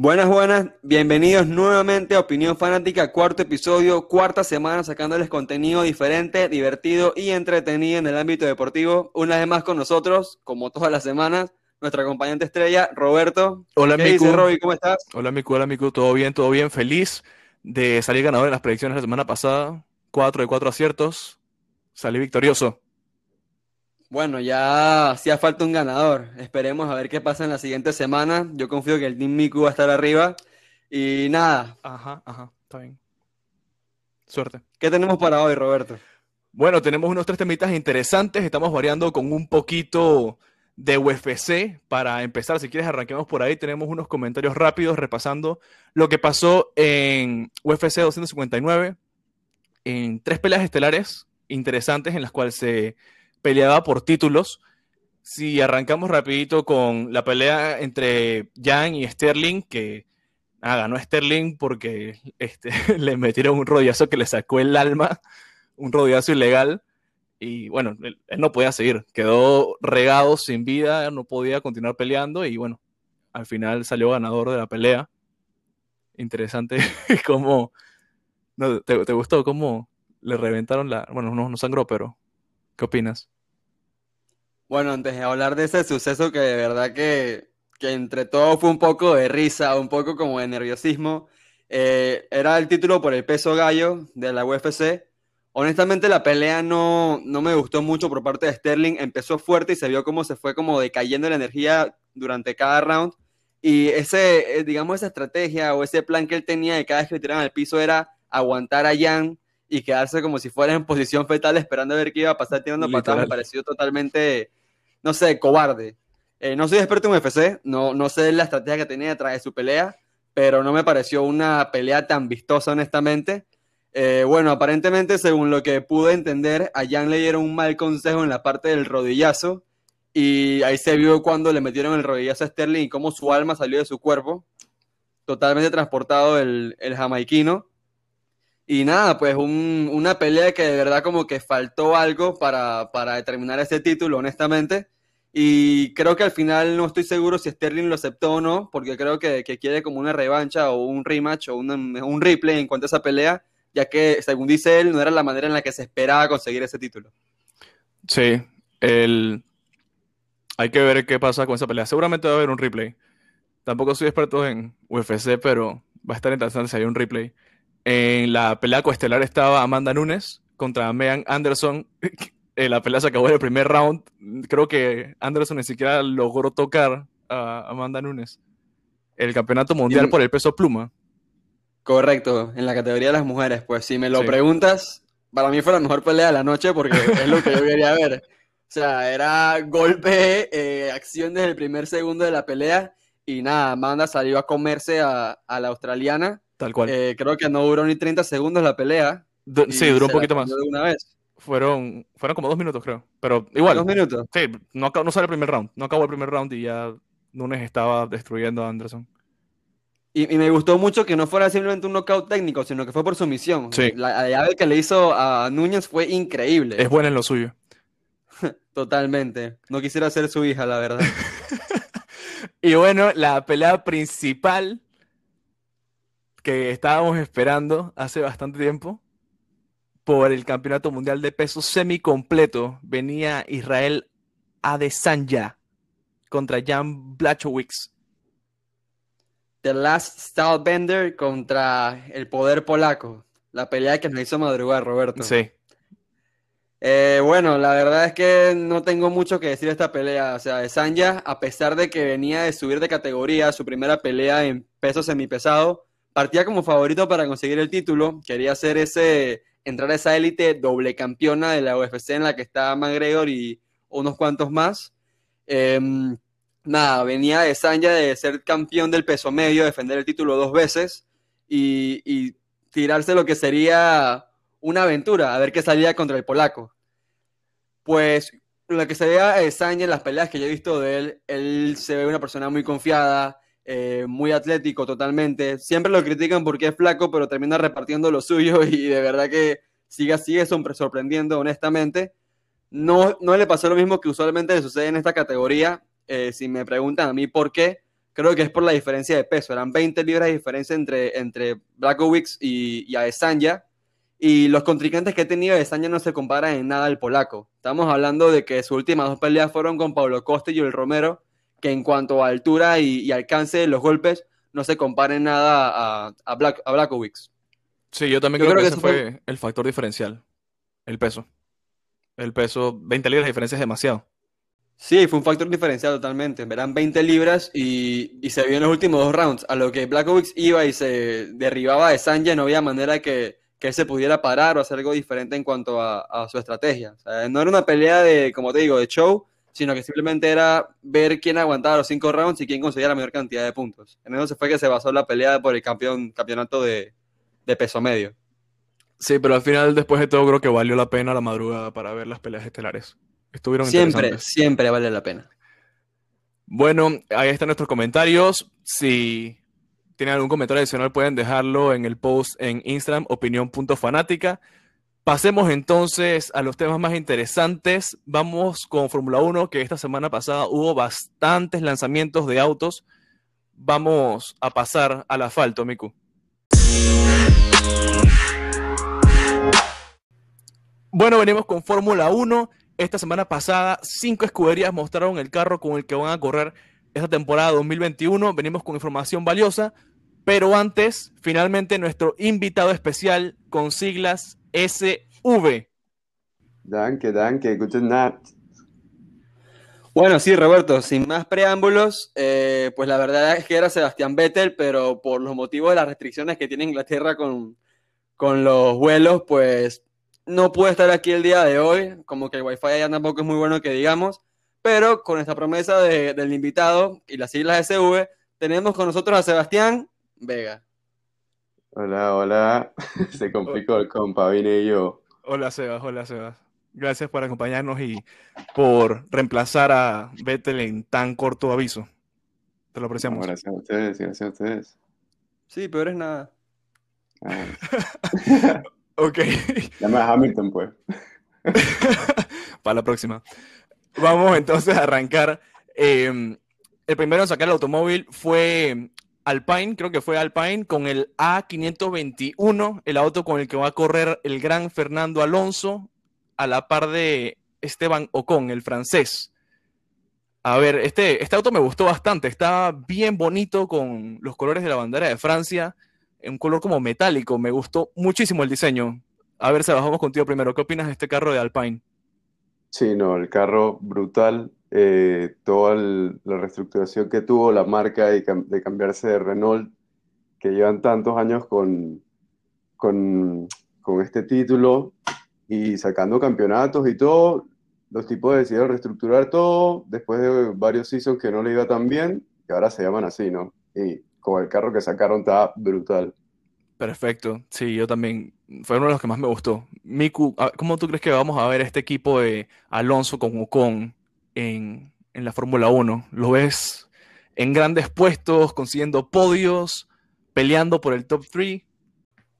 Buenas, buenas, bienvenidos nuevamente a Opinión Fanática, cuarto episodio, cuarta semana sacándoles contenido diferente, divertido y entretenido en el ámbito deportivo. Una vez más con nosotros, como todas las semanas, nuestra acompañante estrella, Roberto. Hola, ¿Qué Miku. Roby? ¿Cómo estás? Hola, Miku, hola, Miku. ¿Todo bien? ¿Todo bien? Feliz de salir ganador en las predicciones la semana pasada. Cuatro de cuatro aciertos. Salí victorioso. Bueno, ya hacía falta un ganador. Esperemos a ver qué pasa en la siguiente semana. Yo confío que el Team Miku va a estar arriba. Y nada, Ajá, ajá, está bien. Suerte. ¿qué tenemos para hoy, Roberto? Bueno, tenemos unos tres temitas interesantes. Estamos variando con un poquito de UFC para empezar. Si quieres, arranquemos por ahí. Tenemos unos comentarios rápidos repasando lo que pasó en UFC 259, en tres peleas estelares interesantes en las cuales se peleaba por títulos. Si arrancamos rapidito con la pelea entre Jan y Sterling, que ah, ganó Sterling porque este, le metieron un rodillazo que le sacó el alma, un rodillazo ilegal. Y bueno, él, no podía seguir, quedó regado sin vida, no podía continuar peleando y bueno, al final salió ganador de la pelea. Interesante cómo... No, ¿te, te gustó cómo le reventaron la... Bueno, no, no sangró, pero ¿qué opinas? Bueno, antes de hablar de ese suceso que de verdad que, que entre todo fue un poco de risa, un poco como de nerviosismo, eh, era el título por el peso gallo de la UFC. Honestamente la pelea no, no me gustó mucho por parte de Sterling, empezó fuerte y se vio como se fue como decayendo la energía durante cada round. Y ese, eh, digamos, esa estrategia o ese plan que él tenía de cada vez que le tiraban al piso era aguantar a Jan y quedarse como si fuera en posición fetal esperando a ver qué iba a pasar tirando patadas. Me pareció totalmente, no sé, cobarde. Eh, no soy experto en UFC, no, no sé la estrategia que tenía detrás de su pelea, pero no me pareció una pelea tan vistosa, honestamente. Eh, bueno, aparentemente, según lo que pude entender, a Jan le dieron un mal consejo en la parte del rodillazo. Y ahí se vio cuando le metieron el rodillazo a Sterling y cómo su alma salió de su cuerpo, totalmente transportado el, el jamaiquino. Y nada, pues un- una pelea que de verdad como que faltó algo para, para determinar ese título, honestamente. Y creo que al final no estoy seguro si Sterling lo aceptó o no, porque creo que, que quiere como una revancha o un rematch o una- un replay en cuanto a esa pelea, ya que según dice él, no era la manera en la que se esperaba conseguir ese título. Sí, el... hay que ver qué pasa con esa pelea. Seguramente va a haber un replay. Tampoco soy experto en UFC, pero va a estar interesante si hay un replay. En la pelea coestelar estaba Amanda Nunes contra Megan Anderson. Eh, La pelea se acabó en el primer round. Creo que Anderson ni siquiera logró tocar a Amanda Nunes. El campeonato mundial por el peso pluma. Correcto, en la categoría de las mujeres, pues si me lo Sí. preguntas, para mí fue la mejor pelea de la noche porque es lo que yo quería ver. O sea, era golpe, eh, acción desde el primer segundo de la pelea y nada, Amanda salió a comerse a, a la australiana. Tal cual. Eh, creo que no duró ni 30 segundos la pelea. Du- sí, duró un poquito más. de una vez. Fueron, fueron como dos minutos, creo. Pero igual. Dos minutos. Sí, no, no sale el primer round. No acabó el primer round y ya Nunes estaba destruyendo a Anderson. Y, y me gustó mucho que no fuera simplemente un knockout técnico, sino que fue por sumisión. Sí. La, la llave que le hizo a Núñez fue increíble. Es buena en lo suyo. Totalmente. No quisiera ser su hija, la verdad. Y bueno, la pelea principal que estábamos esperando hace bastante tiempo por el Campeonato Mundial de Peso semicompleto venía Israel Adesanya contra Jan Blachowicz. The Last Stylebender contra el poder polaco. La pelea que nos hizo madrugar, Roberto. Sí, Eh, bueno, la verdad es que no tengo mucho que decir de esta pelea. O sea, de Sanya, a pesar de que venía de subir de categoría, su primera pelea en peso semipesado, partía como favorito para conseguir el título. Quería hacer ese, entrar a esa élite doble campeona de la UFC en la que está McGregor y unos cuantos más. Em, nada, venía de Sanya de ser campeón del peso medio, defender el título dos veces y, tirarse lo que sería una aventura, a ver qué salía contra el polaco. Pues lo que se vea de Sánchez en las peleas que yo he visto de él, él se ve una persona muy confiada, eh, muy atlético totalmente. Siempre lo critican porque es flaco, pero termina repartiendo lo suyo y de verdad que sigue, sigue sorprendiendo, honestamente. No, no le pasó lo mismo que usualmente le sucede en esta categoría. Eh, si me preguntan a mí por qué, creo que es por la diferencia de peso. Eran 20 libras de diferencia entre, entre Blackowicz y, y Adesanya. Y los contrincantes que he tenido Adesanya no se comparan en nada al polaco. Estamos hablando de que sus últimas dos peleas fueron con Pablo Costa y el Romero, que en cuanto a altura y, alcance de los golpes no se comparen nada a, a, Black, a Blackowicz. Sí, yo también creo, que, ese fue el factor diferencial, el peso. El peso, 20 libras de diferencia es demasiado. Sí, fue un factor diferencial totalmente. Verán 20 libras y, se vio en los últimos dos rounds. A lo que Blackowicz iba y se derribaba de Sanja, no había manera que, que se pudiera parar o hacer algo diferente en cuanto a, su estrategia. no era una pelea de, como te digo, de show, sino que simplemente era ver quién aguantaba los cinco rounds y quién conseguía la mayor cantidad de puntos. En eso fue que se basó la pelea por el campeón, campeonato de, de peso medio. Sí, pero al final, después de todo, creo que valió la pena la madrugada para ver las peleas estelares. Estuvieron Siempre, siempre vale la pena. Bueno, ahí están nuestros comentarios. Si tienen algún comentario adicional, pueden dejarlo en el post en Instagram, opinión.fanática. Pasemos entonces a los temas más interesantes. Vamos con Fórmula 1, que esta semana pasada hubo bastantes lanzamientos de autos. Vamos a pasar al asfalto, Miku. Bueno, venimos con Fórmula 1. Esta semana pasada, cinco escuderías mostraron el carro con el que van a correr esta temporada 2021. Venimos con información valiosa, pero antes, finalmente, nuestro invitado especial con siglas SV. Danke, danke, guten Nacht. Bueno, sí, Roberto, sin más preámbulos, eh, pues la verdad es que era Sebastián Vettel, pero por los motivos de las restricciones que tiene Inglaterra con, con los vuelos, pues no puede estar aquí el día de hoy, como que el wifi allá tampoco es muy bueno que digamos, pero con esta promesa del invitado y las siglas SV, tenemos con nosotros a Sebastián Vega. Hola, hola. Se complicó el compa, vine yo. Hola, Sebas, hola, Sebas. Gracias por acompañarnos y por reemplazar a Vettel en tan corto aviso. Te lo apreciamos. gracias a ustedes, gracias a ustedes. Sí, pero es nada. Ah. Ok. Llama a Hamilton, pues. Para la próxima. Vamos entonces a arrancar. Em, el primero en sacar el automóvil fue Alpine, creo que fue Alpine, con el A521, el auto con el que va a correr el gran Fernando Alonso, a la par de Esteban Ocon, el francés. A ver, este, este auto me gustó bastante, está bien bonito con los colores de la bandera de Francia un color como metálico. Me gustó muchísimo el diseño. A ver, Sebas, vamos contigo primero. ¿Qué opinas de este carro de Alpine? Sí, no, el carro brutal. Eh, toda la reestructuración que tuvo la marca de, cambiarse de Renault, que llevan tantos años con, con, este título y sacando campeonatos y todo, los tipos decidieron reestructurar todo después de varios seasons que no le iba tan bien, que ahora se llaman así, ¿no? Y con el carro que sacaron está brutal. Perfecto, sí, yo también. Fue uno de los que más me gustó. Miku, ¿cómo tú crees que vamos a ver este equipo de Alonso con Ocon en, la Fórmula 1? ¿Lo ves en grandes puestos, consiguiendo podios, peleando por el top 3?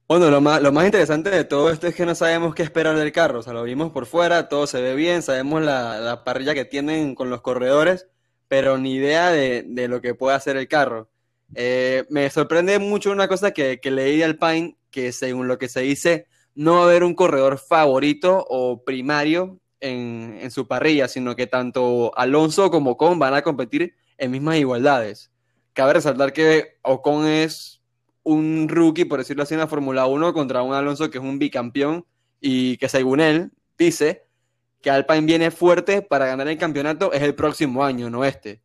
Bueno, lo más, lo más interesante de todo esto es que no sabemos qué esperar del carro. O sea, lo vimos por fuera, todo se ve bien, sabemos la, la parrilla que tienen con los corredores, pero ni idea de, de lo que puede hacer el carro. Eh, me sorprende mucho una cosa que, leí de Alpine, que según lo que se dice, no va a haber un corredor favorito o primario en, su parrilla, sino que tanto Alonso como Ocon van a competir en mismas igualdades. Cabe resaltar que Ocon es un rookie, por decirlo así, en la Fórmula 1 contra un Alonso que es un bicampeón y que según él dice que Alpine viene fuerte para ganar el campeonato es el próximo año, no este.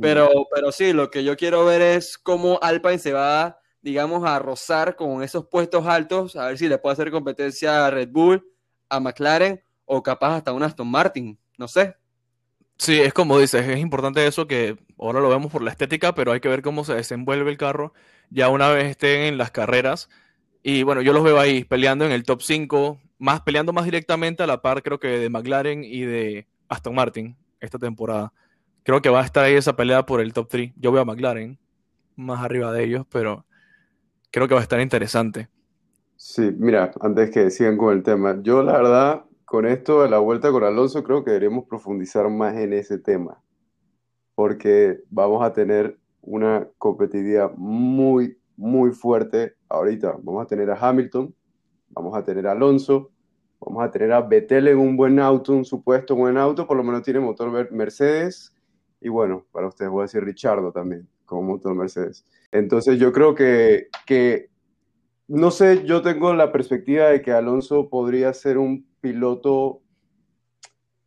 Pero, pero sí, lo que yo quiero ver es cómo Alpine se va, digamos, a rozar con esos puestos altos, a ver si le puede hacer competencia a Red Bull, a McLaren o capaz hasta un Aston Martin, no sé. Sí, es como dices, es importante eso que ahora lo vemos por la estética, pero hay que ver cómo se desenvuelve el carro ya una vez estén en las carreras. Y bueno, yo los veo ahí peleando en el top 5, más peleando más directamente a la par creo que de McLaren y de Aston Martin esta temporada. Creo que va a estar ahí esa pelea por el top 3. Yo veo a McLaren más arriba de ellos, pero creo que va a estar interesante. Sí, mira, antes que sigan con el tema, yo la verdad, con esto de la vuelta con Alonso, creo que deberíamos profundizar más en ese tema, porque vamos a tener una competitividad muy, muy fuerte ahorita. Vamos a tener a Hamilton, vamos a tener a Alonso, vamos a tener a Vettel en un buen auto, un supuesto buen auto, por lo menos tiene motor Mercedes, y bueno, para ustedes voy a decir Richardo también, como motor Mercedes. Entonces yo creo que, que, no sé, yo tengo la perspectiva de que Alonso podría ser un piloto,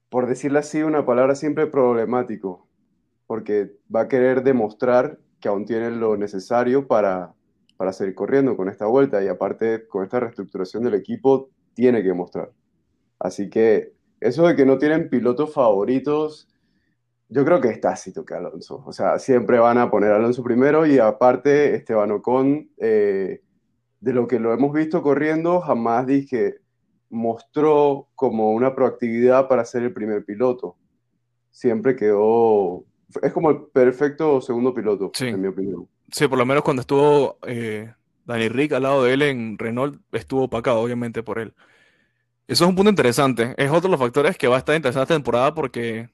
por decirlo así, una palabra siempre problemático, porque va a querer demostrar que aún tiene lo necesario para, para seguir corriendo con esta vuelta y aparte con esta reestructuración del equipo tiene que mostrar. Así que eso de que no tienen pilotos favoritos, yo creo que es tácito que Alonso. O sea, siempre van a poner Alonso primero y aparte Esteban Ocon, eh, de lo que lo hemos visto corriendo, jamás dije, mostró como una proactividad para ser el primer piloto. Siempre quedó, es como el perfecto segundo piloto, en mi opinión. Sí, por lo menos cuando estuvo eh, Dani Rick al lado de él en Renault, estuvo opacado, obviamente, por él. Eso es un punto interesante. Es otro de los factores que va a estar interesante esta temporada porque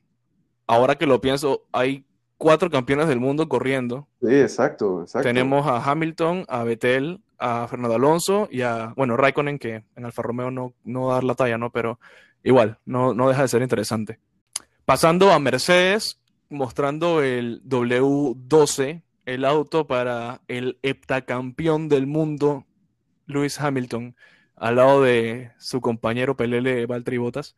ahora que lo pienso, hay cuatro campeones del mundo corriendo. Sí, exacto, exacto. Tenemos a Hamilton, a Vettel, a Fernando Alonso y a, bueno, Raikkonen, que en Alfa Romeo no, no va a dar la talla, ¿no? Pero igual, no, no deja de ser interesante. Pasando a Mercedes, mostrando el W12 el auto para el heptacampeón del mundo, Lewis Hamilton, al lado de su compañero Pelele Valtteri Bottas.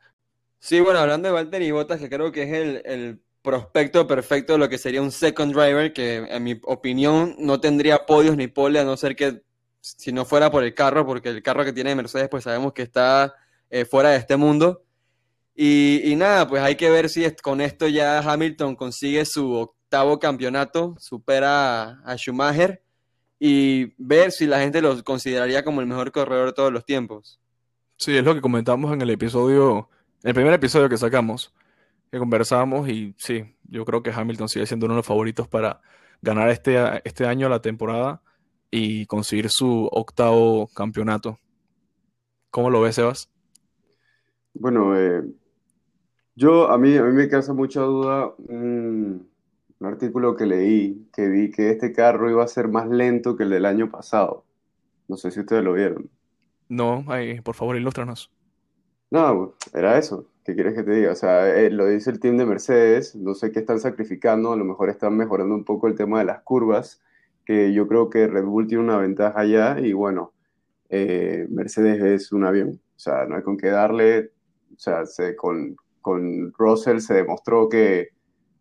Sí, bueno, hablando de Valtteri Bottas, que creo que es el, prospecto perfecto de lo que sería un second driver, que en mi opinión no tendría podios ni pole, a no ser que si no fuera por el carro, porque el carro que tiene Mercedes, pues sabemos que está eh, fuera de este mundo. Y, y, nada, pues hay que ver si con esto ya Hamilton consigue su octavo campeonato, supera a Schumacher y ver si la gente lo consideraría como el mejor corredor de todos los tiempos. Sí, es lo que comentamos en el episodio, el primer episodio que sacamos, que conversamos y sí, yo creo que Hamilton sigue siendo uno de los favoritos para ganar este, este año la temporada y conseguir su octavo campeonato. ¿Cómo lo ves, Sebas? Bueno, eh, yo a mí, a mí me causa mucha duda un artículo que leí que vi que este carro iba a ser más lento que el del año pasado. No sé si ustedes lo vieron. No, ahí, por favor, ilústranos. No, era eso. ¿Qué quieres que te diga? O sea, eh, lo dice el team de Mercedes. No sé qué están sacrificando. A lo mejor están mejorando un poco el tema de las curvas, que yo creo que Red Bull tiene una ventaja allá. Y bueno, eh, Mercedes es un avión. O sea, no hay con qué darle. O sea, se, con, con Russell se demostró que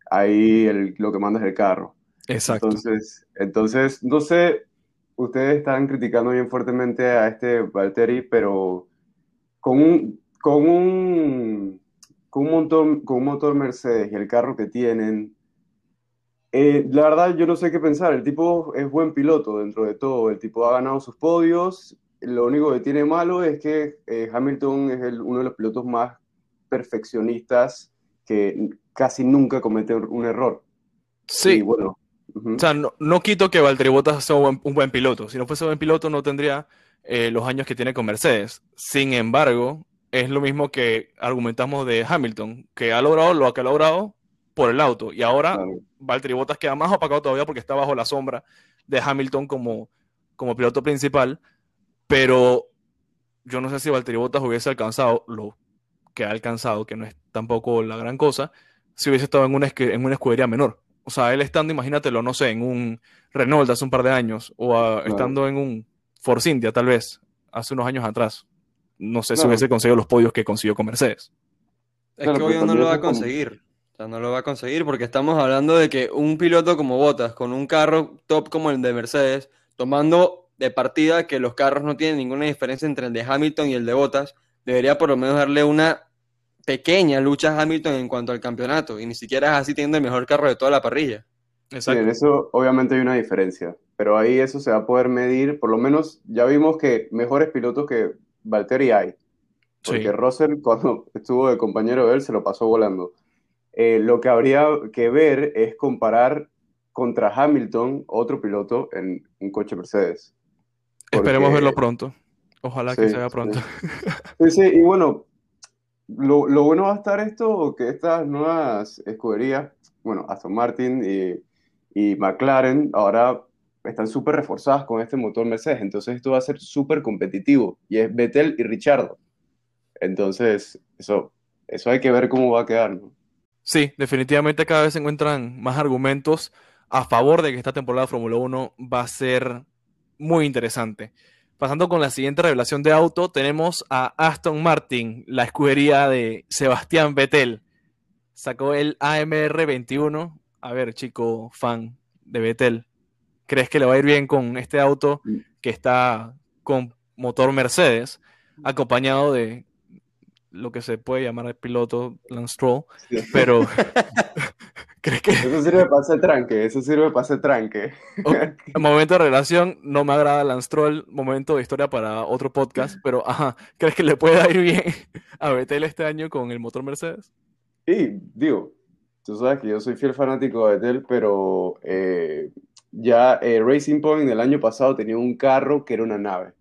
ahí el, lo que manda es el carro. Exacto. Entonces, entonces, no sé, ustedes están criticando bien fuertemente a este Valtteri, pero con un, con un, con un, motor, con un motor Mercedes y el carro que tienen, eh, la verdad yo no sé qué pensar. El tipo es buen piloto dentro de todo. El tipo ha ganado sus podios. Lo único que tiene malo es que eh, Hamilton es el, uno de los pilotos más perfeccionistas que casi nunca comete un error. Sí. bueno. O sea, no, quito que Valtteri Bottas sea un buen, piloto. Si no fuese un buen piloto, no tendría eh, los años que tiene con Mercedes. Sin embargo, es lo mismo que argumentamos de Hamilton, que ha logrado lo que ha logrado por el auto. Y ahora Valtteri Bottas queda más opacado todavía porque está bajo la sombra de Hamilton como, como piloto principal. Pero yo no sé si Valtteri Bottas hubiese alcanzado lo que ha alcanzado, que no es tampoco la gran cosa, si hubiese estado en una, en una escudería menor. O sea, él estando, imagínatelo, no sé, en un Renault hace un par de años, o estando en un Force India, tal vez, hace unos años atrás. No sé si hubiese conseguido los podios que consiguió con Mercedes. Es que obvio no lo va a conseguir. Sea, no lo va a conseguir porque estamos hablando de que un piloto como Bottas, con un carro top como el de Mercedes, tomando de partida que los carros no tienen ninguna diferencia entre el de Hamilton y el de Bottas, debería por lo menos darle una pequeña lucha a Hamilton en cuanto al campeonato, y ni siquiera es así teniendo el mejor carro de toda la parrilla. Sí, en eso obviamente hay una diferencia, pero ahí eso se va a poder medir, por lo menos ya vimos que mejores pilotos que Valtteri hay, porque Sí. Russell cuando estuvo de compañero de él se lo pasó volando. Eh, lo que habría que ver es comparar contra Hamilton, otro piloto, en un coche Mercedes. Esperemos verlo pronto. Ojalá que se vea pronto. Sí, sí, y bueno, lo, lo bueno va a estar esto, que estas nuevas escuderías, bueno, Aston Martin y, y McLaren, ahora están súper reforzadas con este motor Mercedes, entonces esto va a ser súper competitivo, y es Vettel y Richardo. Entonces, eso, eso hay que ver cómo va a quedar, ¿no? Sí, definitivamente cada vez se encuentran más argumentos a favor de que esta temporada de Fórmula 1 va a ser muy interesante. Pasando con la siguiente revelación de auto, tenemos a Aston Martin, la escudería de Sebastián Vettel. Sacó el AMR 21. A ver, chico fan de Vettel, ¿crees que le va a ir bien con este auto que está con motor Mercedes, acompañado de lo que se puede llamar el piloto Lance Stroll? Pero, ¿crees que Eso sirve para hacer tranque, eso sirve para hacer tranque. Ok, momento de relación, no me agrada Lance Stroll, momento de historia para otro podcast, pero ajá, ¿crees que le pueda ir bien a Vettel este año con el motor Mercedes? Y digo, tú sabes que yo soy fiel fanático de Vettel, pero eh, ya eh, Racing Point el año pasado tenía un carro que era una nave.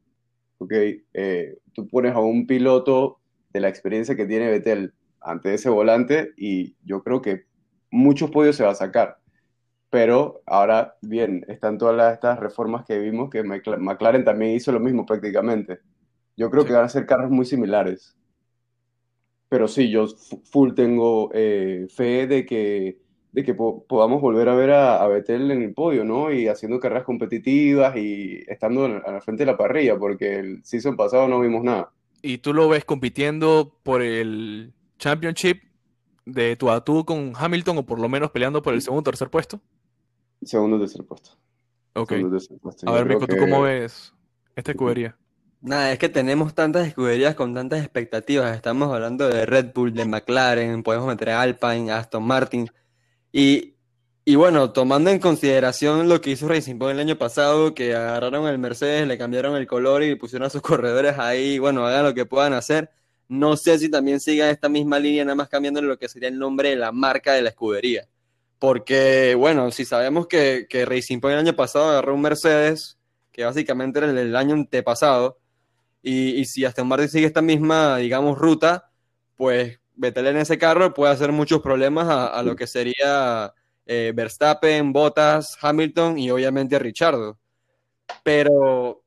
¿ok? Eh, tú pones a un piloto de la experiencia que tiene Vettel ante ese volante y yo creo que muchos podios se va a sacar. Pero ahora, bien, están todas las- estas reformas que vimos que Mcla- McLaren también hizo lo mismo prácticamente. Yo creo Sí. que van a ser carros muy similares. Pero sí, yo fu- full tengo eh, fe de que, de que po- podamos volver a ver a, a Vettel en el podio, ¿no? Y haciendo carreras competitivas y estando a la frente de la parrilla, porque el season pasado no vimos nada. ¿Y tú lo ves compitiendo por el Championship de tú a tú con Hamilton o por lo menos peleando por el segundo o tercer puesto? Segundo tercer puesto. Ok. Segundo tercer puesto. A ver, Mico, ¿tú que- cómo ves esta escudería? Nada, es que tenemos tantas escuderías con tantas expectativas. Estamos hablando de Red Bull, de McLaren, podemos meter a Alpine, Aston Martin. Y, y bueno, tomando en consideración lo que hizo Racing Point el año pasado, que agarraron el Mercedes, le cambiaron el color y pusieron a sus corredores ahí, bueno, hagan lo que puedan hacer. No sé si también sigan esta misma línea, nada más cambiándole lo que sería el nombre de la marca de la escudería. Porque, bueno, si sabemos que, que Racing Point el año pasado agarró un Mercedes, que básicamente era el del año antepasado, y, y si Aston Martin sigue esta misma, digamos, ruta, pues Vettel en ese carro puede hacer muchos problemas a, a lo que sería eh, Verstappen, Bottas, Hamilton y obviamente Richardo. Pero,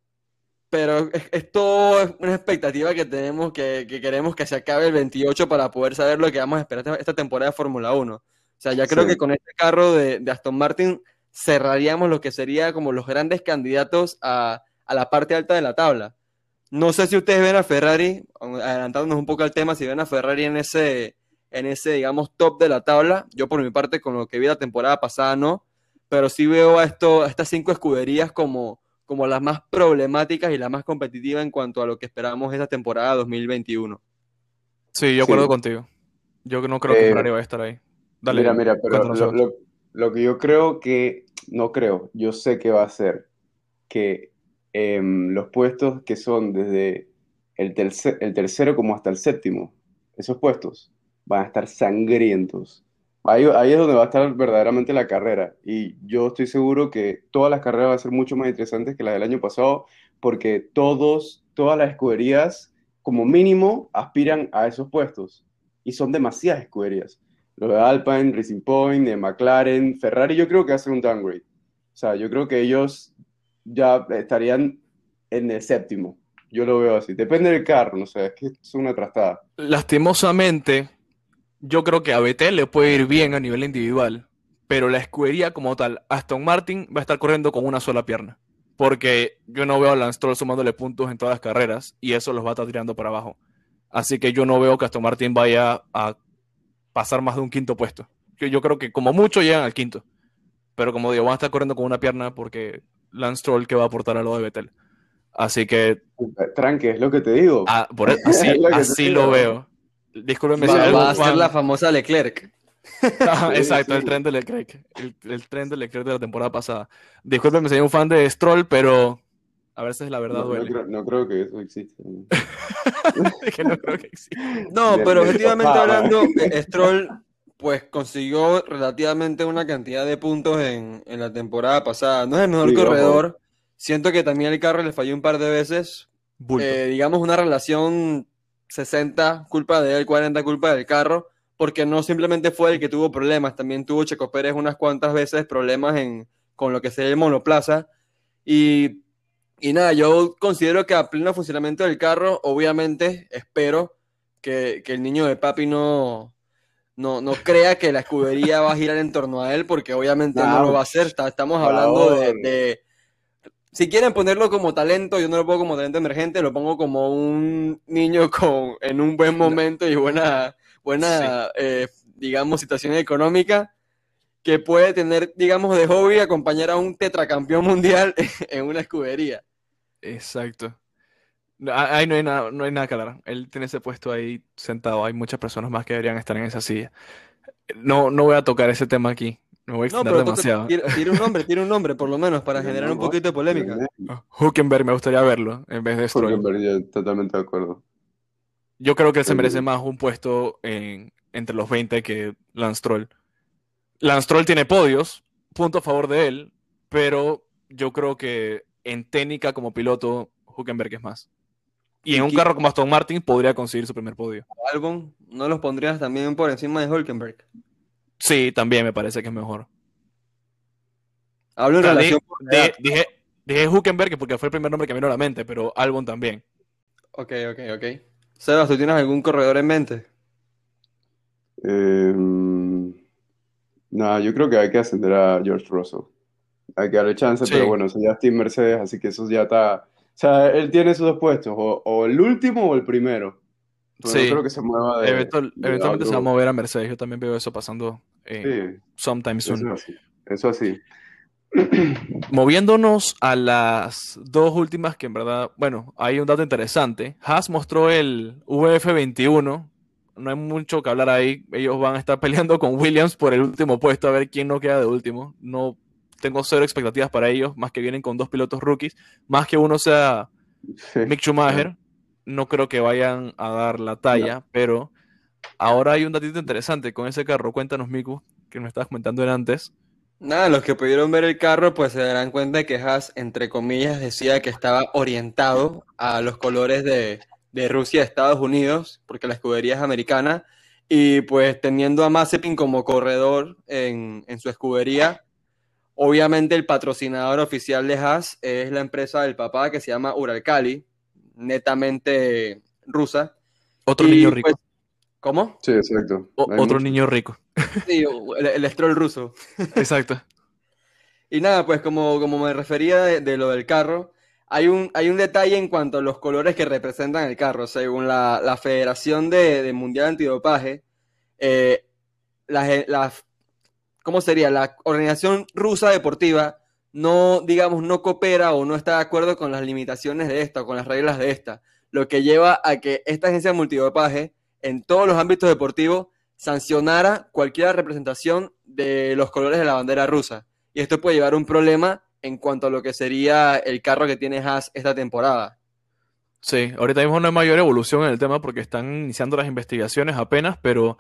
pero es, es todo una expectativa que tenemos, que, que queremos que se acabe el 28 para poder saber lo que vamos a esperar esta, esta temporada de Fórmula 1. O sea, ya creo Sí. que con este carro de, de Aston Martin cerraríamos lo que sería como los grandes candidatos a, a la parte alta de la tabla. No sé si ustedes ven a Ferrari, adelantándonos un poco al tema, si ven a Ferrari en ese, en ese, digamos, top de la tabla. Yo por mi parte, con lo que vi la temporada pasada, no. Pero sí veo a, esto, a estas cinco escuderías como, como las más problemáticas y las más competitivas en cuanto a lo que esperamos esta temporada 2021. Sí, yo acuerdo Sí. contigo. Yo no creo que Eh, Ferrari vaya a estar ahí. Dale, Mira, mira, pero lo, Sebas. lo- lo que yo creo que, no creo, yo sé que va a ser que em, los puestos que son desde el, terce- el tercero como hasta el séptimo, esos puestos van a estar sangrientos. Ahí, ahí es donde va a estar verdaderamente la carrera. Y yo estoy seguro que todas las carreras van a ser mucho más interesantes que las del año pasado, porque todos, todas las escuderías, como mínimo, aspiran a esos puestos. Y son demasiadas escuderías. Lo de Alpine, Racing Point, de McLaren, Ferrari, yo creo que hace un downgrade. O sea, yo creo que ellos ya estarían en el séptimo. Yo lo veo así. Depende del carro, no sé, es que es una trastada. Lastimosamente, yo creo que a Vettel le puede ir bien a nivel individual, pero la escudería como tal, Aston Martin va a estar corriendo con una sola pierna, porque yo no veo a Lance Stroll sumándole puntos en todas las carreras y eso los va a estar tirando para abajo. Así que yo no veo que Aston Martin vaya a pasar más de un quinto puesto. Yo, yo creo que como mucho llegan al quinto, pero como digo, van a estar corriendo con una pierna porque Lance Stroll que va a aportar a lo de Vettel. Así que Tranque, es lo que te digo. ah, por e- así, lo veo. Discúlpenme si Va, va a ser la famosa Leclerc. exacto, el tren de Leclerc. El, el, tren de Leclerc de la temporada pasada. Disculpenme, soy un fan de Stroll, pero a veces la verdad no, duele. No creo, que eso exista. no creo que exista. No, pero objetivamente hablando, Stroll pues consiguió relativamente una cantidad de puntos en, en la temporada pasada. No es el mejor corredor. Siento que también el carro le falló un par de veces. Eh, digamos una relación 60 culpa de él, 40 culpa del carro, porque no simplemente fue el que tuvo problemas, también tuvo Checo Pérez unas cuantas veces problemas en, con lo que sería el monoplaza. Y y nada, yo considero que a pleno funcionamiento del carro, obviamente espero que, el niño de papi no, no, no, crea que la escudería va a girar en torno a él, porque obviamente no, lo va a hacer. estamos hablando de, Si quieren ponerlo como talento, yo no lo pongo como talento emergente, lo pongo como un niño con, en un buen momento y buena, buena eh, digamos, situación económica que puede tener, digamos, de hobby acompañar a un tetracampeón mundial en una escudería. Exacto. Ahí no hay nada, no hay nada que hablar. Él tiene ese puesto ahí sentado. Hay muchas personas más que deberían estar en esa silla. No, no voy a tocar ese tema aquí. Me voy a extender demasiado. Tiene un nombre, tiene un nombre, por lo menos, para generar un poquito de polémica. Huckenberg me gustaría verlo en vez de Stroll. Huckenberg, yo totalmente de acuerdo. Yo creo que él se merece más un puesto en, entre los 20 que Lance Stroll. Lance Stroll tiene podios, punto a favor de él, pero yo creo que en técnica como piloto, Huckenberg es más. Y en un carro como Aston Martin podría conseguir su primer podio. Albon, ¿no los pondrías también por encima de Hulkenberg? Sí, también me parece que es mejor. Hablo en relación dije, dije Huckenberg porque fue el primer nombre que me vino a la mente, pero Albon también. Ok, ok, ok. Sebas, ¿tú tienes algún corredor en mente? Eh, no, yo creo que hay que ascender a George Russell. Hay que darle chance, pero bueno, eso ya es Team Mercedes, así que eso ya está. O sea, él tiene esos dos puestos, o, el último o el primero. Sí. No creo que se mueva de. eventualmente se va a mover a Mercedes. Yo también veo eso pasando eh, sometime soon. Eso así. Eso así. Moviéndonos a las dos últimas que en verdad, bueno, hay un dato interesante. Haas mostró el VF21 no hay mucho que hablar ahí. Ellos van a estar peleando con Williams por el último puesto, a ver quién no queda de último. No tengo cero expectativas para ellos, más que vienen con dos pilotos rookies, más que uno sea Mick Schumacher. No creo que vayan a dar la talla, pero ahora hay un datito interesante con ese carro. Cuéntanos, Miku, que me estabas comentando en antes. Nada, los que pudieron ver el carro, pues se darán cuenta de que Haas, entre comillas, decía que estaba orientado a los colores de, de Rusia Estados Unidos, porque la escudería es americana, y pues teniendo a Mazepin como corredor en, su escudería, obviamente el patrocinador oficial de Haas es la empresa del papá que se llama Uralkali, netamente rusa. Otro niño rico. Pues, ¿Cómo? Sí, exacto. otro niño rico. Sí, el, el ruso. Exacto. y nada, pues como, como me refería de lo del carro, hay un, hay un detalle en cuanto a los colores que representan el carro. Según la, Federación de, Mundial Antidopaje, eh, la, ¿cómo sería? La organización rusa deportiva no, digamos, no coopera o no está de acuerdo con las limitaciones de esta o con las reglas de esta, lo que lleva a que esta agencia de multidopaje en todos los ámbitos deportivos sancionara cualquier representación de los colores de la bandera rusa. Y esto puede llevar a un problema en cuanto a lo que sería el carro que tiene Haas esta temporada. Sí, ahorita mismo no hay mayor evolución en el tema porque están iniciando las investigaciones apenas, pero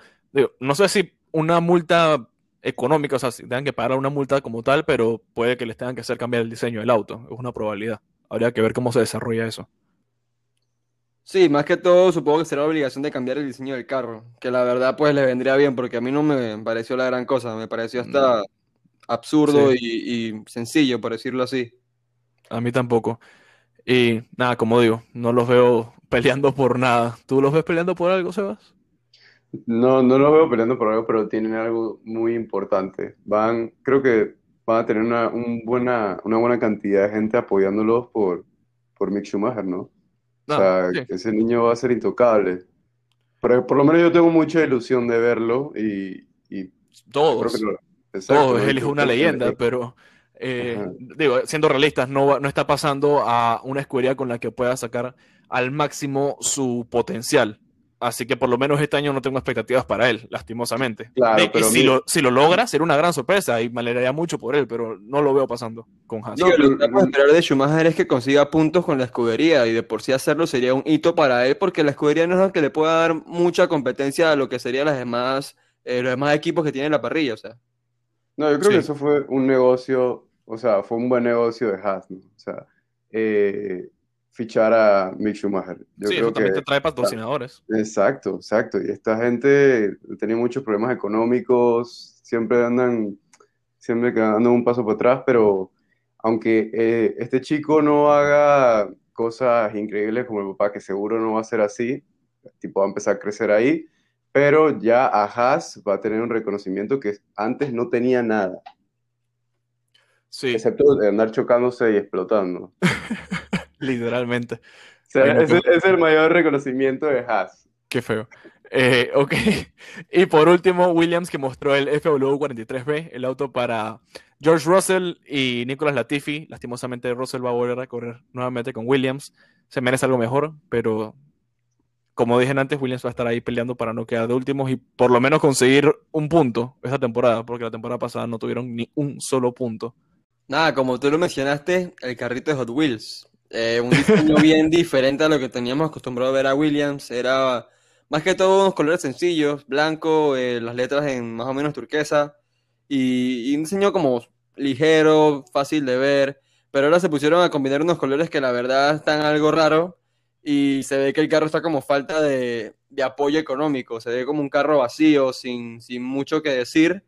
no sé si una multa económica, o sea, si tengan que pagar una multa como tal, pero puede que les tengan que hacer cambiar el diseño del auto. Es una probabilidad. Habría que ver cómo se desarrolla eso. Sí, más que todo supongo que será la obligación de cambiar el diseño del carro, que la verdad pues le vendría bien porque a mí no me pareció la gran cosa, me pareció hasta absurdo y, sencillo, por decirlo así. A mí tampoco. Y nada, como digo, no los veo peleando por nada. ¿Tú los ves peleando por algo, Sebas? No, no los veo peleando por algo, pero tienen algo muy importante. Van, creo que van a tener una, buena, una buena cantidad de gente apoyándolos por, por Mick Schumacher, ¿no? o ah, sea, ese niño va a ser intocable. Pero por lo menos yo tengo mucha ilusión de verlo y, y todos. Todo, él es una leyenda, pero eh, digo, siendo realistas, no, no está pasando a una escudería con la que pueda sacar al máximo su potencial. Así que por lo menos este año no tengo expectativas para él, lastimosamente. Claro, Y pero si, mira- lo, si lo logra, será una gran sorpresa y me alegraría mucho por él, pero no lo veo pasando con Haas. No, lo que podemos esperar de Schumacher es que consiga puntos con la escudería y de por sí hacerlo sería un hito para él porque la escudería no es lo que le pueda dar mucha competencia a lo que serían las demás, eh, los demás equipos que tiene la parrilla, o sea. No, yo creo Sí. que eso fue un negocio, o sea, fue un buen negocio de Haas, ¿no? O sea, eh, fichar a Mick Schumacher. Yo sí, creo eso también que, te trae patrocinadores. exacto, exacto. Y esta gente tenía muchos problemas económicos, siempre andan, siempre quedando un paso para atrás, pero aunque eh, este chico no haga cosas increíbles como el papá, que seguro no va a ser así, tipo va a empezar a crecer ahí, pero ya a Haas va a tener un reconocimiento que antes no tenía nada. Sí, Excepto de andar chocándose y explotando. literalmente. O sea, Ay, no, es, el- es el mayor reconocimiento de Haas. Qué feo. Eh, ok. Y por último, Williams que mostró el FW43B, el auto para George Russell y Nicolas Latifi. Lastimosamente, Russell va a volver a correr nuevamente con Williams. Se merece algo mejor, pero como dije antes, Williams va a estar ahí peleando para no quedar de últimos y por lo menos conseguir un punto esta temporada, porque la temporada pasada no tuvieron ni un solo punto. Nada, como tú lo mencionaste, el carrito de Hot Wheels. Eh, un diseño bien diferente a lo que teníamos acostumbrado a ver a Williams. Era más que todo unos colores sencillos, blanco, eh, las letras en más o menos turquesa. Y, y un diseño como ligero, fácil de ver. Pero ahora se pusieron a combinar unos colores que la verdad están algo raro. Y se ve que el carro está como falta de, de apoyo económico. Se ve como un carro vacío, sin, sin mucho que decir.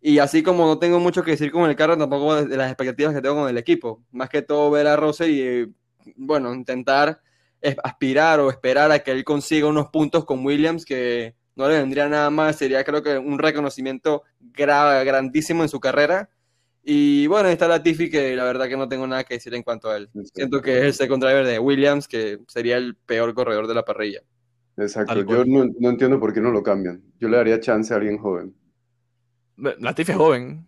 Y así como no tengo mucho que decir con el carro, tampoco de, las expectativas que tengo con el equipo. Más que todo ver a Russell y, eh, bueno, intentar aspirar o esperar a que él consiga unos puntos con Williams que no le vendría nada más. Sería creo que un reconocimiento gra- grandísimo en su carrera. Y bueno, está Latifi que la verdad que no tengo nada que decir en cuanto a él. Siento que es el second driver de Williams, que sería el peor corredor de la parrilla. Exacto. Yo no, no entiendo por qué no lo cambian. Yo le daría chance a alguien joven. Latifi es joven.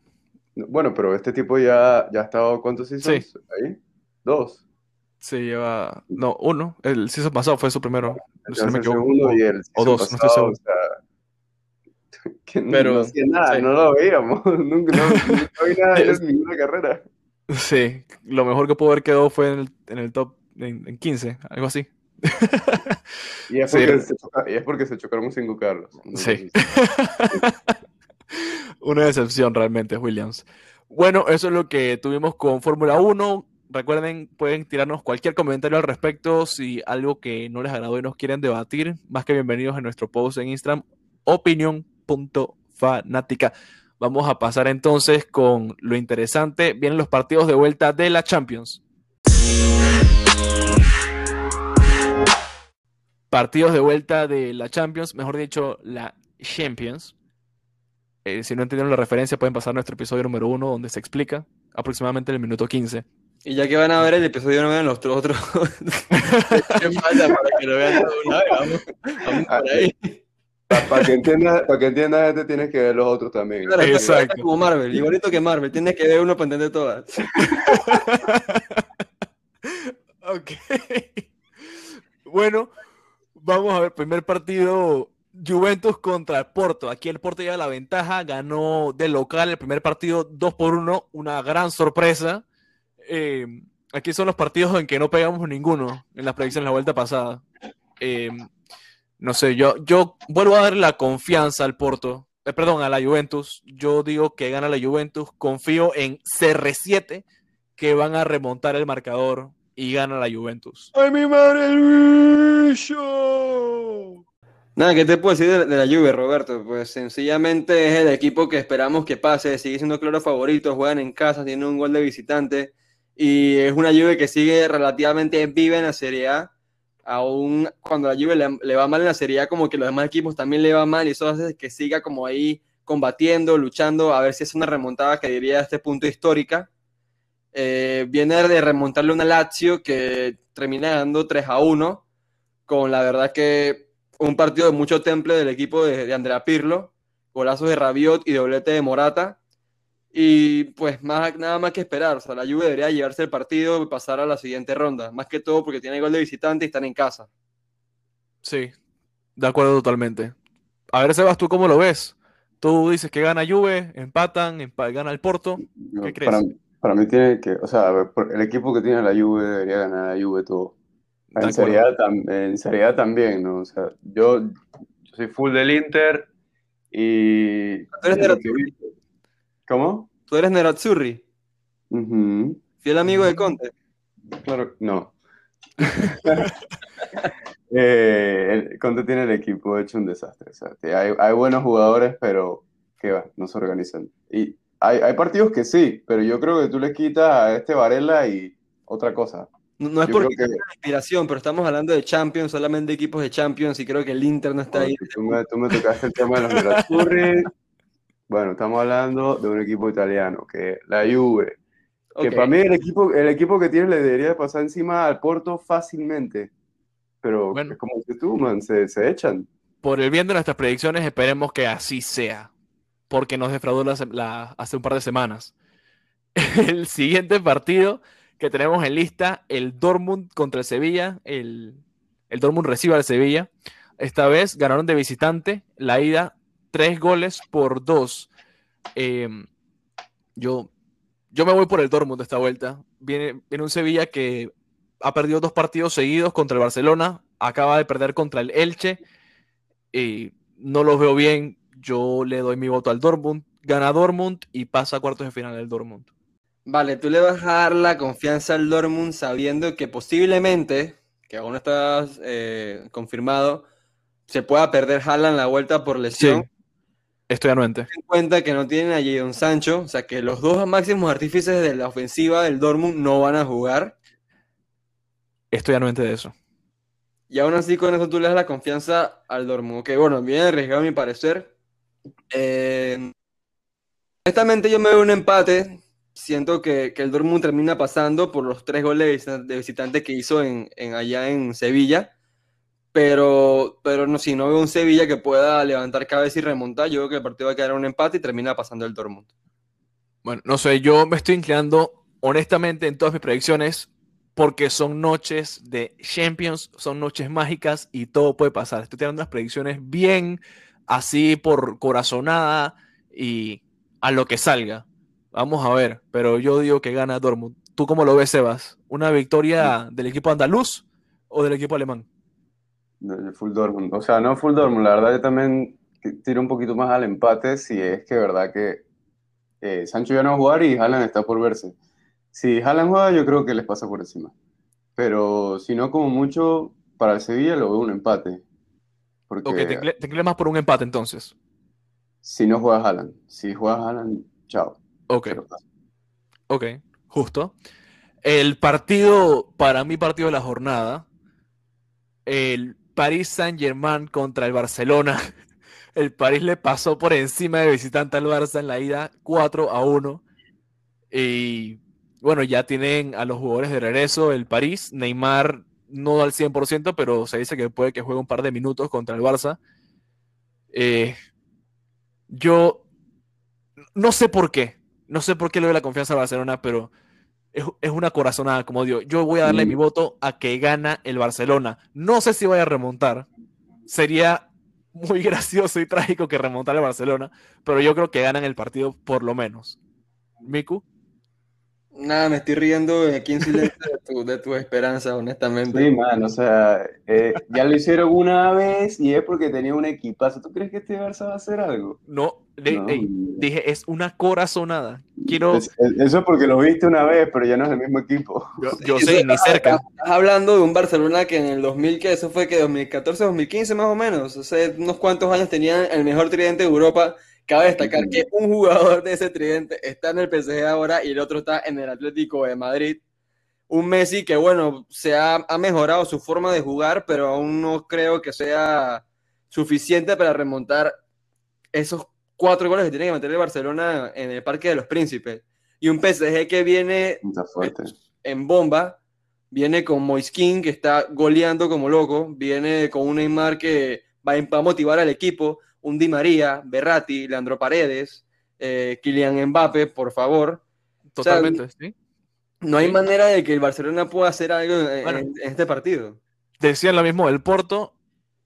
Bueno, pero este tipo ya, ya ha estado, ¿cuántos seasons? Ahí. Dos. Se lleva. No, uno. El season pasado fue su primero. No me segundo y el o dos, no estoy seguro. o sea, que no- Pero, no hacía nada, sí. no lo veíamos. Nunca, no, nunca vi nada en ninguna carrera. Sí, lo mejor que pudo haber quedado fue en el, en el top en, en 15, algo así. Y es Sí. porque, se, choca- y es porque se chocaron cinco carros. Sí. Una decepción realmente, Williams. Bueno, eso es lo que tuvimos con Fórmula 1. Recuerden, pueden tirarnos cualquier comentario al respecto. Si algo que no les agradó y nos quieren debatir, más que bienvenidos a nuestro post en Instagram, opinión.fanática. Vamos a pasar entonces con lo interesante. Vienen los partidos de vuelta de la Champions. Partidos de vuelta de la Champions, mejor dicho, la Champions. Eh, si no entendieron la referencia, pueden pasar a nuestro episodio número uno, donde se explica, aproximadamente en el minuto 15. Y ya que van a ver el episodio, no vean los otros. otros. ¿Qué falta para que lo vean de una vez? Vamos, vamos por ahí. Para que entiendas, para que entiendas este tienes que ver los otros también. Claro, Exacto. como Marvel, igualito que Marvel. Tienes que ver uno para entender todas. ok. Bueno, vamos a ver, primer partido, Juventus contra el Porto. Aquí el Porto lleva la ventaja, ganó de local el primer partido 2 por 1, una gran sorpresa. Eh, aquí son los partidos en que no pegamos ninguno en las predicciones la vuelta pasada. Eh, no sé, yo, yo vuelvo a dar la confianza al Porto, eh, perdón, a la Juventus. Yo digo que gana la Juventus, confío en CR7 que van a remontar el marcador y gana la Juventus. ¡Ay, mi madre, bicho! Nada, ¿qué te puedo decir de, la Juve, Roberto? Pues sencillamente es el equipo que esperamos que pase, sigue siendo claro favorito, juegan en casa, tienen un gol de visitante y es una Juve que sigue relativamente viva en la Serie A, aún cuando la Juve le, le va mal en la Serie A, como que los demás equipos también le va mal y eso hace que siga como ahí combatiendo, luchando, a ver si es una remontada que diría a este punto histórica. Eh, viene de remontarle una Lazio que termina ganando 3 a 1, con la verdad que un partido de mucho temple del equipo de, de Andrea Pirlo, golazos de Rabiot y doblete de Morata. Y pues más, nada más que esperar, o sea, la Juve debería llevarse el partido y pasar a la siguiente ronda, más que todo porque tiene gol de visitante y están en casa. Sí, De acuerdo totalmente. A ver, Sebas, ¿tú cómo lo ves? Tú dices que gana Juve, empatan, empa- gana el Porto. No, ¿Qué crees? Para, para mí tiene que, o sea, el equipo que tiene la Juve debería ganar la Juve todo. De En. Serie A, en Serie A también, ¿no? O sea, yo, yo soy full del Inter y... Tú eres Nerazzurri. ¿Cómo? Tú eres Nerazzurri, Ujú. fiel amigo de Conte. Claro, no. Eh, el- Conte tiene el equipo hecho un desastre. O sea, hay, hay buenos jugadores, pero que va, no se organizan. Y hay, hay partidos que sí, pero yo creo que tú le quitas a este Varela y otra cosa. No, es Yo porque que- inspiración, pero estamos hablando de Champions, solamente equipos de Champions, y creo que el Inter no está ahí. Bueno, tú, me, tú me tocaste el tema de los Nerazzurri. Bueno, estamos hablando de un equipo italiano, que es la Juve. Que Ok. para mí el equipo, el equipo que tiene le debería pasar encima al Porto fácilmente. Pero Bueno. es como dices tú, man, se, se echan. Por el bien de nuestras predicciones, esperemos que así sea. Porque nos defraudó la la- hace un par de semanas. El siguiente partido que tenemos en lista, el Dortmund contra el Sevilla. El, el Dortmund recibe al Sevilla. Esta vez ganaron de visitante. La ida, tres goles por dos. Eh, yo, yo me voy por el Dortmund esta vuelta. Viene, viene un Sevilla que ha perdido dos partidos seguidos contra el Barcelona. Acaba de perder contra el Elche. Y no los veo bien. Yo le doy mi voto al Dortmund. Gana Dortmund y pasa a cuartos de final el Dortmund. Vale, tú le vas a dar la confianza al Dortmund sabiendo que posiblemente, que aún no está eh, confirmado, se pueda perder Haaland la vuelta por lesión. Estoy anuente. Ten en cuenta que no tienen a Jadon Sancho, o sea que los dos máximos artífices de la ofensiva del Dortmund no van a jugar. Estoy anuente de eso. Y aún así con eso tú le das la confianza al Dortmund. Ok, bueno, bien arriesgado a mi parecer. Eh, honestamente yo me veo un empate. Siento que, que el Dortmund termina pasando por los tres goles de visita- de visitante que hizo en, en- allá en Sevilla. Pero, pero no, si no veo un Sevilla que pueda levantar cabeza y remontar, yo creo que el partido va a quedar un empate y termina pasando el Dortmund. Bueno, no sé, yo me estoy inclinando honestamente en todas mis predicciones porque son noches de Champions, son noches mágicas y todo puede pasar. Estoy tirando unas predicciones bien así por corazonada y a lo que salga. Vamos a ver, pero yo digo que gana Dortmund. ¿Tú cómo lo ves, Sebas? ¿Una victoria del equipo andaluz o del equipo alemán? Full Dortmund. O sea, no full Dortmund. La verdad, yo también tiro un poquito más al empate si es que verdad que eh, Sancho ya no va a jugar y Haaland está por verse. Si Haaland juega, yo creo que les pasa por encima. Pero si no, como mucho, para el Sevilla lo veo un empate. Porque Ok, te te más por un empate entonces. si no juega Haaland, si juega Haaland, chao. Ok. Ok, justo. El partido, para mí, partido de la jornada, el Paris Saint-Germain contra el Barcelona. El París le pasó por encima de visitante al Barça en la ida 4 a 1. Y bueno, ya tienen a los jugadores de regreso el París. Neymar no al 100%, pero se dice que puede que juegue un par de minutos contra el Barça. Eh, yo no sé por qué. No sé por qué le doy la confianza a Barcelona, pero es, es una corazonada, como digo. Yo voy a darle Mm. mi voto a que gana el Barcelona. No sé si vaya a remontar. Sería muy gracioso y trágico que remontara el Barcelona, pero yo creo que ganan el partido por lo menos. Miku, Nada, me estoy riendo aquí en silencio de tu, de tu esperanza, honestamente. Sí, man, o sea, eh, ya lo hicieron una vez y es porque tenía un equipazo. ¿Tú crees que este Barça va a hacer algo? no, No. ey, dije, es una corazonada. Quiero, Es- es- eso es porque lo viste una vez, pero ya no es el mismo equipo. yo, yo sé, ni cerca. Estás hablando de un Barcelona que en el 2000, que eso fue que 2014, 2015 más o menos, hace unos cuantos años tenían el mejor tridente de Europa. Cabe destacar que un jugador de ese tridente está en el PSG ahora y el otro está en el Atlético de Madrid. Un Messi que, bueno, se ha, ha mejorado su forma de jugar, pero aún no creo que sea suficiente para remontar esos cuatro goles que tiene que meter el Barcelona en el Parque de los Príncipes. Y un PSG que viene en bomba, viene con Moiskin, que está goleando como loco, viene con un Neymar que va a motivar al equipo, un Di María, Berratti, Leandro Paredes, eh, Kylian Mbappe, por favor. Totalmente, ¿sí? No hay Sí. manera de que el Barcelona pueda hacer algo en, Bueno. en este partido. Decían lo mismo del Porto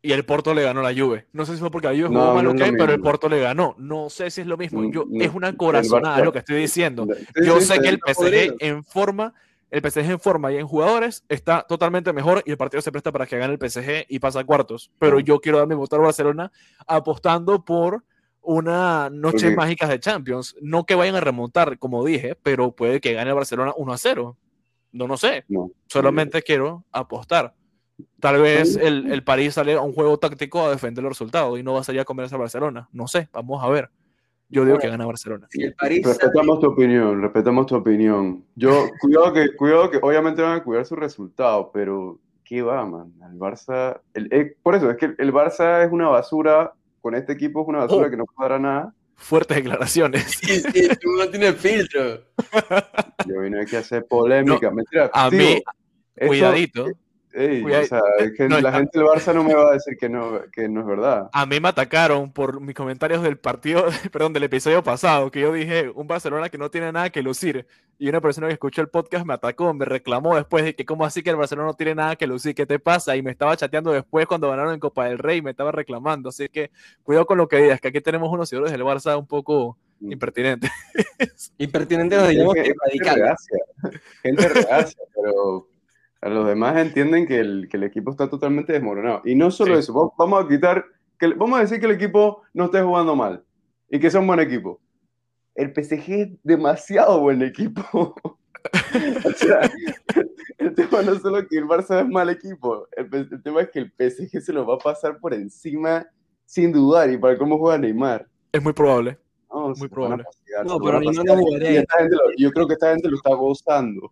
y el Porto le ganó a la Juve. No sé si fue porque la Juve No, jugó mal no pero el mismo. Porto le ganó. No sé si es lo mismo. Mm, Yo, no. es una corazonada lo que estoy diciendo. Sí, Yo sí, sé que el PSG en forma, el PSG en forma y en jugadores está totalmente mejor y el partido se presta para que gane el PSG y pasa a cuartos. Pero yo quiero dar mi voto al Barcelona apostando por una noche mágicas de Champions. No que vayan a remontar, como dije, pero puede que gane el Barcelona 1 a 0. No, no sé. No. Solamente quiero apostar. Tal vez el, el París sale a un juego táctico a defender los resultados y no va a salir a comerse a Barcelona. No sé, vamos a ver. Yo digo que gana Barcelona. Si el París Respetamos tu opinión, respetamos tu opinión. Yo, cuidado que, cuidado que obviamente van a cuidar su resultado, pero ¿qué va, man? El Barça, el- eh, por eso, es que el Barça es una basura, con este equipo es una basura Oh. que no cuadra nada. Fuertes declaraciones. Sí, sí, tú no tienes filtro. Yo vine aquí a hacer polémica. Mentira, A tío, mí, esto- cuidadito. Ey, o sea, que no, la está- gente del Barça no me va a decir que no, que no es verdad. A mí me atacaron por mis comentarios del partido, perdón, del episodio pasado, que yo dije un Barcelona que no tiene nada que lucir. Y una persona que escuchó el podcast me atacó, me reclamó después de que, ¿cómo así que el Barcelona no tiene nada que lucir? ¿Qué te pasa? Y me estaba chateando después cuando ganaron en Copa del Rey, me estaba reclamando. Así que cuidado con lo que digas, que aquí tenemos unos seguidores del Barça un poco impertinentes. Impertinente nos diríamos Es que que- es gente radical. reacia, gente reacia, pero los demás entienden que el, que el equipo está totalmente desmoronado. Y no solo Sí. eso, va- vamos a quitar, que, vamos a decir que el equipo no esté jugando mal y que sea un buen equipo. El PSG es demasiado buen equipo. o sea, el tema no es solo que el Barça es mal equipo, el, el tema es que el PSG se lo va a pasar por encima sin dudar y para cómo juega Neymar. Es muy probable. No, Muy probable. pasear, No, pero Neymar no jugaría yo creo que esta gente lo está gozando.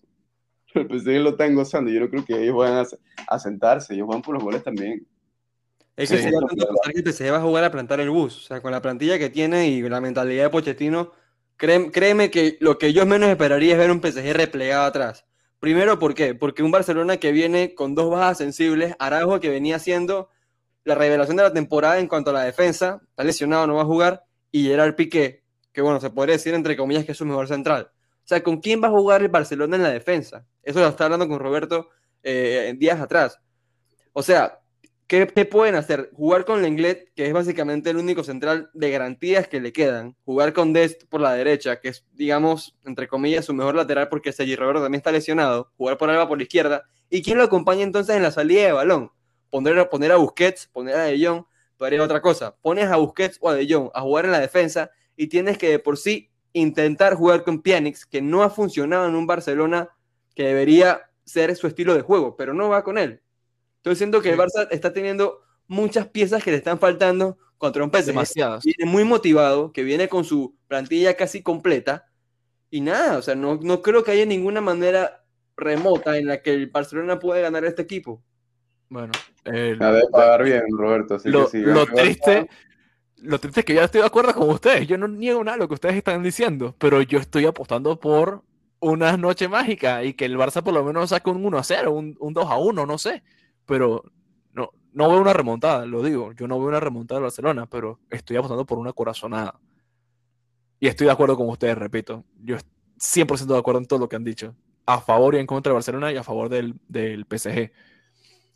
El PSG lo están gozando. Yo no creo que ellos vayan a, a sentarse. Ellos van por los goles también. Es que Sí. sería pensar que PSG va a jugar a plantar el bus. O sea, con la plantilla que tiene y la mentalidad de Pochettino, créeme, créeme que lo que yo menos esperaría es ver un PSG replegado atrás. Primero, ¿por qué? Porque un Barcelona que viene con dos bajas sensibles, Araujo que venía siendo la revelación de la temporada en cuanto a la defensa, está lesionado, no va a jugar, y Gerard Piqué, que bueno, se podría decir entre comillas que es su mejor central. Sea, ¿con quién va a jugar el Barcelona en la defensa? Eso lo estaba hablando con Roberto eh, días atrás. O sea, ¿qué, qué pueden hacer? Jugar con Lenglet, que es básicamente el único central de garantías que le quedan. Jugar con Dest por la derecha, que es, digamos, entre comillas, su mejor lateral porque Sergi Roberto también está lesionado. Jugar por Alba por la izquierda. ¿Y quién lo acompaña entonces en la salida de balón? Poner, poner a Busquets, poner a De Jong, harías otra cosa. Pones a Busquets o a De Jong a jugar en la defensa y tienes que de por sí intentar jugar con Pjanic, que no ha funcionado en un Barcelona que debería ser su estilo de juego, pero no va con él. Estoy siento que el. Barça está teniendo muchas piezas que le están faltando contra un PSG Demasiadas. viene muy motivado, que viene con su plantilla casi completa. Y nada, o sea, no, no creo que haya ninguna manera remota en la que el Barcelona pueda ganar a este equipo. Bueno, el- La de pagar bien, Roberto. Así lo, que sí, lo gana el triste. Lo triste es que yo estoy de acuerdo con ustedes. Yo no niego nada de lo que ustedes están diciendo, pero yo estoy apostando por una noche mágica y que el Barça por lo menos saque un 1 a 0, un, un 2 a 1, no sé. Pero no, no veo una remontada, lo digo. Yo no veo una remontada del Barcelona, pero estoy apostando por una corazonada. Y estoy de acuerdo con ustedes, repito. Yo estoy 100% de acuerdo en todo lo que han dicho. A favor y en contra de Barcelona y a favor del, del PSG.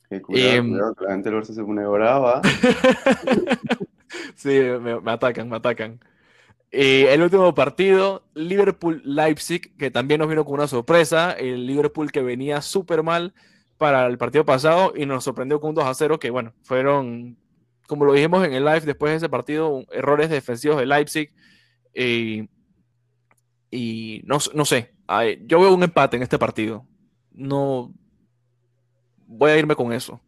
Que cuidado, Em, cuidado, que la gente del Barça se pone brava. Sí, me, me atacan, me atacan. Y el último partido, Liverpool-Leipzig, que también nos vino con una sorpresa. El Liverpool que venía súper mal para el partido pasado y nos sorprendió con un 2 a 0, que bueno, fueron, como lo dijimos en el live después de ese partido, errores defensivos de Leipzig. Y, y no, no sé, yo veo un empate en este partido. No voy a irme con eso.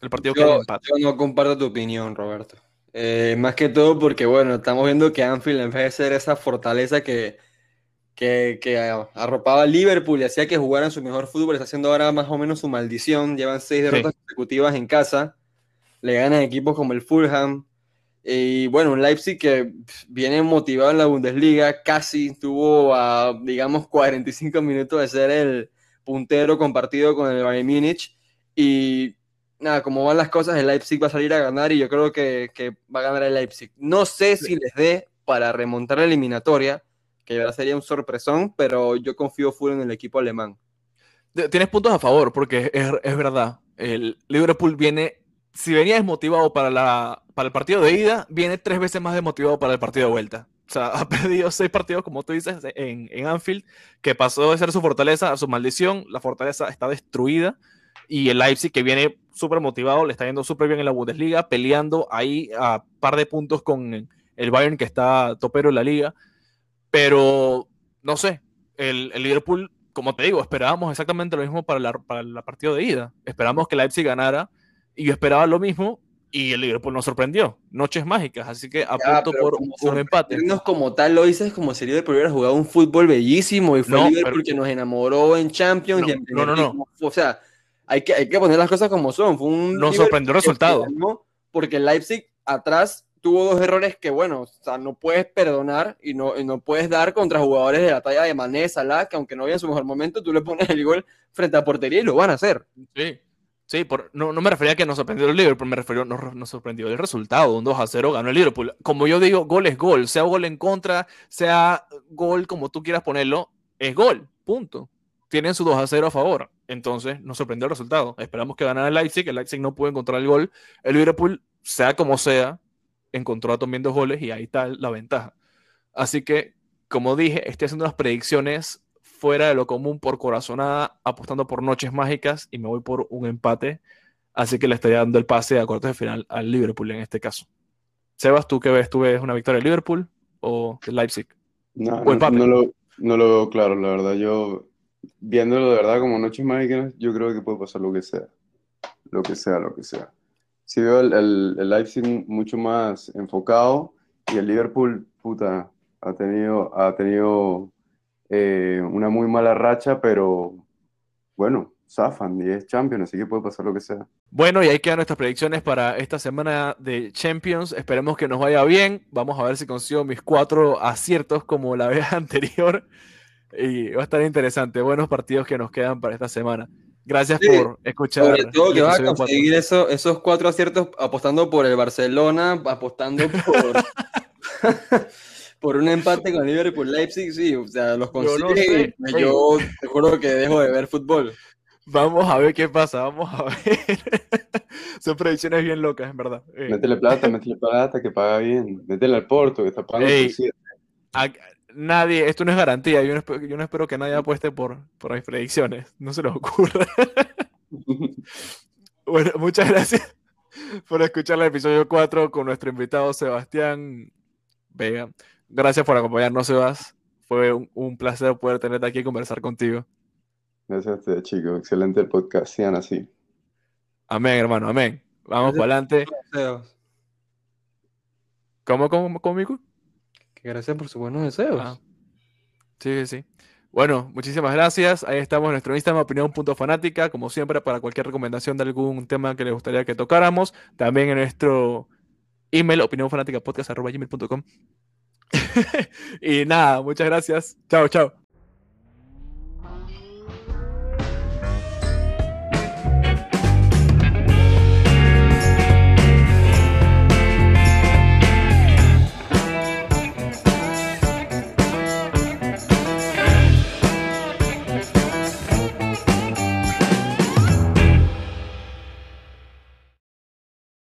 El partido Yo, empate. yo no comparto tu opinión, Roberto. Eh, más que todo porque, bueno, estamos viendo que Anfield, en vez de ser esa fortaleza que, que, que arropaba a Liverpool y hacía que jugaran su mejor fútbol, está haciendo ahora más o menos su maldición. Llevan seis derrotas consecutivas en casa. Le ganan equipos como el Fulham. Y bueno, un Leipzig que viene motivado en la Bundesliga, casi tuvo a, digamos, 45 minutos de ser el puntero compartido con el Bayern Múnich. Y nada, como van las cosas, el Leipzig va a salir a ganar y yo creo que, que va a ganar el Leipzig. No sé si les dé para remontar la eliminatoria, que ya sería un sorpresón, pero yo confío full en el equipo alemán. Tienes puntos a favor, porque es, es verdad. El Liverpool viene si venía desmotivado para, la, para el partido de ida, viene tres veces más desmotivado para el partido de vuelta. O sea, ha perdido seis partidos, como tú dices, en, en Anfield, que pasó de ser su fortaleza a su maldición. La fortaleza está destruida y el Leipzig que viene súper motivado, le está yendo súper bien en la Bundesliga, peleando ahí a par de puntos con el Bayern que está topero en la liga. Pero, no sé, el, el Liverpool, como te digo, esperábamos exactamente lo mismo para la, para la partido de ida. Esperamos que Leipzig ganara y yo esperaba lo mismo y el Liverpool nos sorprendió. Noches mágicas, así que apunto por un empate. como tal lo dices como si el Liverpool hubiera jugado un fútbol bellísimo y fue el Liverpool que nos enamoró en Champions. y en no, no, no. O sea, hay que, hay que poner las cosas como son. Fue un Nos sorprendió el resultado. Porque Leipzig atrás tuvo dos errores que, bueno, o sea, no puedes perdonar y no, no puedes dar contra jugadores de la talla de Mané, Salah, que aunque no había en su mejor momento, tú le pones el gol frente a portería y lo van a hacer. Sí. Sí, por, no, no, me refería a que nos sorprendió el Liverpool, me refería, nos, nos sorprendió el resultado, un 2 a 0 ganó el Liverpool. Como yo digo, gol es gol, sea gol en contra, sea gol como tú quieras ponerlo, es gol, punto tienen su 2 a 0 a favor. Entonces nos sorprendió el resultado. Esperamos que ganara el Leipzig. El Leipzig no pudo encontrar el gol. El Liverpool, sea como sea, encontró también dos goles y ahí está la ventaja. Así que, como dije, estoy haciendo unas predicciones fuera de lo común por corazonada, apostando por noches mágicas y me voy por un empate. Así que le estoy dando el pase a cuartos de final al Liverpool en este caso. Sebas, ¿tú qué ves? ¿Tú ves una victoria del Liverpool o del Leipzig? No, no, lo, no lo veo claro, la verdad. Yo viéndolo de verdad como Noches Mágicas, yo creo que puede pasar lo que sea. Lo que sea, lo que sea. Si veo el, el, Leipzig mucho más enfocado y el Liverpool, puta, ha tenido, ha tenido eh, una muy mala racha, pero bueno, zafan es Champions, así que puede pasar lo que sea. Bueno, y ahí quedan nuestras predicciones para esta semana de Champions. Esperemos que nos vaya bien. Vamos a ver si consigo mis cuatro aciertos como la vez anterior. Y va a estar interesante. Buenos partidos que nos quedan para esta semana. Gracias por escuchar. Sobre todo que vas a conseguir eso, esos cuatro aciertos apostando por el Barcelona, apostando por, por un empate con Liverpool Leipzig. Sí, o sea, los consigues. Yo, te juro que dejo de ver fútbol. Vamos a ver qué pasa, vamos a ver. Son predicciones bien locas, en verdad. Eh. Métele plata, métele plata, que paga bien. Métele al Porto, que está pagando nadie, esto no es garantía, yo no, espero, yo no espero que nadie apueste por, por mis predicciones, no se les ocurra. bueno, muchas gracias por escuchar el episodio 4 con nuestro invitado Sebastián Vega. Gracias por acompañarnos, Sebas. Fue un, placer poder tenerte aquí y conversar contigo. Gracias a ustedes, chicos. Excelente el podcast. Sean así. Amén, hermano. Amén. Vamos para adelante. ¿Cómo, cómo, cómo, gracias por sus buenos deseos. Ah. Sí, sí. Bueno, muchísimas gracias. Ahí estamos en nuestro Instagram, opinión.fanática, como siempre, para cualquier recomendación de algún tema que les gustaría que tocáramos. También en nuestro email, opinionfanaticapodcast.com. y nada, muchas gracias. Chao, chao.